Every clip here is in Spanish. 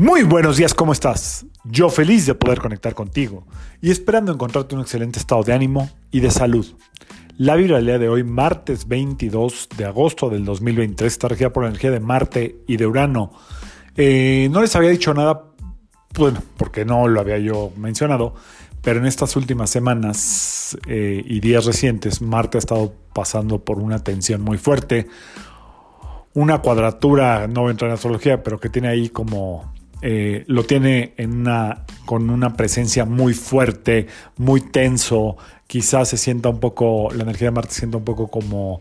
Muy buenos días, ¿cómo estás? Yo feliz de poder conectar contigo y esperando encontrarte un excelente estado de ánimo y de salud. La día de hoy, martes 22 de agosto del 2023, está regida por la energía de Marte y de Urano. Eh, no les había dicho nada, bueno, porque no lo había yo mencionado, pero en estas últimas semanas eh, y días recientes, Marte ha estado pasando por una tensión muy fuerte, una cuadratura, no voy a entrar en astrología, pero que tiene ahí como eh, lo tiene con una presencia muy fuerte, muy tenso, quizás se sienta un poco, la energía de Marte se sienta un poco como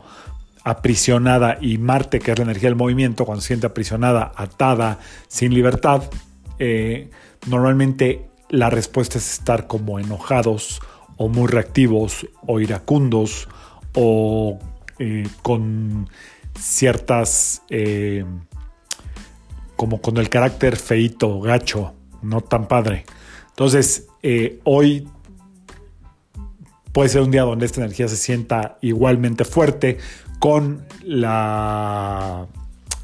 aprisionada y Marte, que es la energía del movimiento, cuando se siente aprisionada, atada, sin libertad, eh, normalmente la respuesta es estar como enojados o muy reactivos o iracundos o eh, con ciertas como con el carácter feito, gacho, no tan padre. Entonces, eh, hoy puede ser un día donde esta energía se sienta igualmente fuerte con la,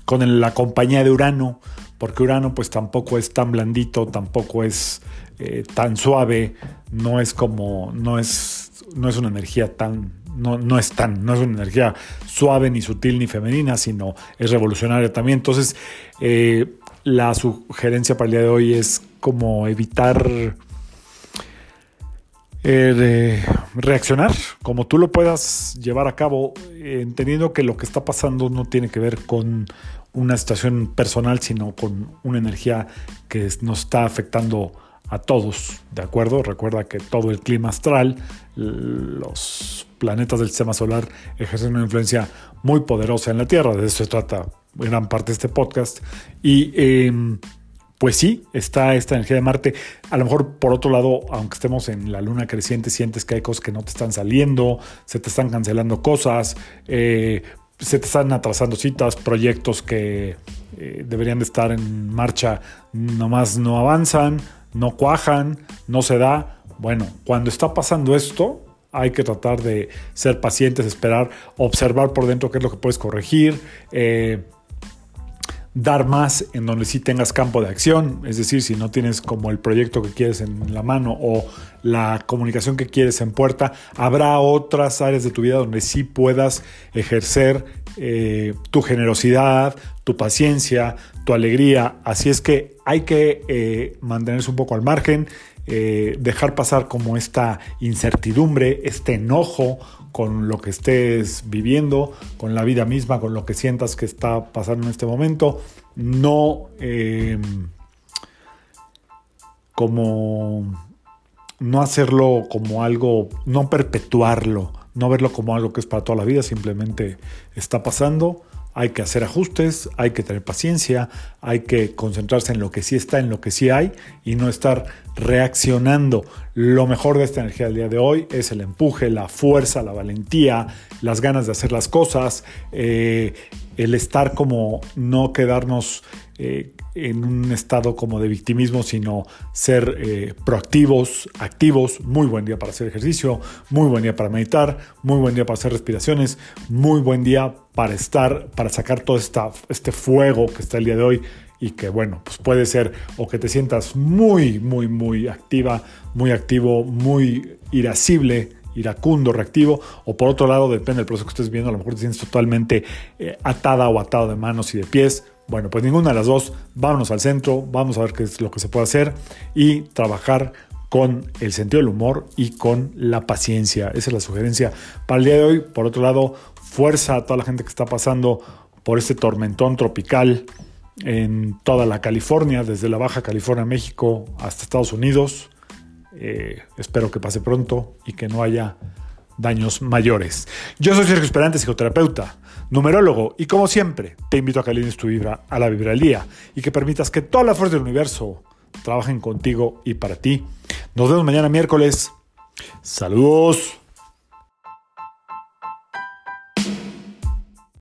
con la compañía de Urano, porque Urano pues tampoco es tan blandito, tampoco es eh, tan suave, no es como, no es, no es una energía tan no, no es tan, no es una energía suave, ni sutil, ni femenina, sino es revolucionaria también. Entonces, eh, la sugerencia para el día de hoy es como evitar eh, reaccionar, como tú lo puedas llevar a cabo, entendiendo que lo que está pasando no tiene que ver con una situación personal, sino con una energía que nos está afectando a todos, ¿de acuerdo? Recuerda que todo el clima astral, los planetas del sistema solar ejercen una influencia muy poderosa en la Tierra, de eso se trata gran parte de este podcast. Y em, pues sí, está esta energía de Marte. A lo mejor por otro lado, aunque estemos en la luna creciente, sientes que hay cosas que no te están saliendo, se te están cancelando cosas, eh, se te están atrasando citas, proyectos que eh, deberían de estar en marcha, nomás no avanzan no cuajan, no se da. Bueno, cuando está pasando esto, hay que tratar de ser pacientes, esperar, observar por dentro qué es lo que puedes corregir, eh, dar más en donde sí tengas campo de acción, es decir, si no tienes como el proyecto que quieres en la mano o la comunicación que quieres en puerta, habrá otras áreas de tu vida donde sí puedas ejercer eh, tu generosidad, tu paciencia, tu alegría. Así es que hay que eh, mantenerse un poco al margen, eh, dejar pasar como esta incertidumbre, este enojo con lo que estés viviendo, con la vida misma, con lo que sientas que está pasando en este momento. No em, como no hacerlo como algo, no perpetuarlo, no verlo como algo que es para toda la vida, simplemente está pasando hay que hacer ajustes, hay que tener paciencia, hay que concentrarse en lo que sí está, en lo que sí hay y no estar reaccionando. Lo mejor de esta energía del día de hoy es el empuje, la fuerza, la valentía, las ganas de hacer las cosas, eh, el estar como no quedarnos eh, en un estado como de victimismo, sino ser eh, proactivos, activos. Muy buen día para hacer ejercicio, muy buen día para meditar, muy buen día para hacer respiraciones, muy buen día para estar, para sacar todo este fuego que está el día de hoy y que bueno, pues puede ser o que te sientas muy, muy, muy activa, muy activo, muy irascible, iracundo, reactivo, o por otro lado, depende del proceso que estés viendo, a lo mejor te sientes totalmente eh, atada o atado de manos y de pies, bueno, pues ninguna de las dos, vámonos al centro, vamos a ver qué es lo que se puede hacer y trabajar con el sentido del humor y con la paciencia. Esa es la sugerencia para el día de hoy. Por otro lado, fuerza a toda la gente que está pasando por este tormentón tropical en toda la California, desde la Baja California, México, hasta Estados Unidos. Eh, espero que pase pronto y que no haya daños mayores. Yo soy Sergio Esperante, psicoterapeuta numerólogo, y como siempre, te invito a que alines tu vibra a la vibra del día y que permitas que toda la fuerza del universo trabajen contigo y para ti. Nos vemos mañana miércoles. Saludos.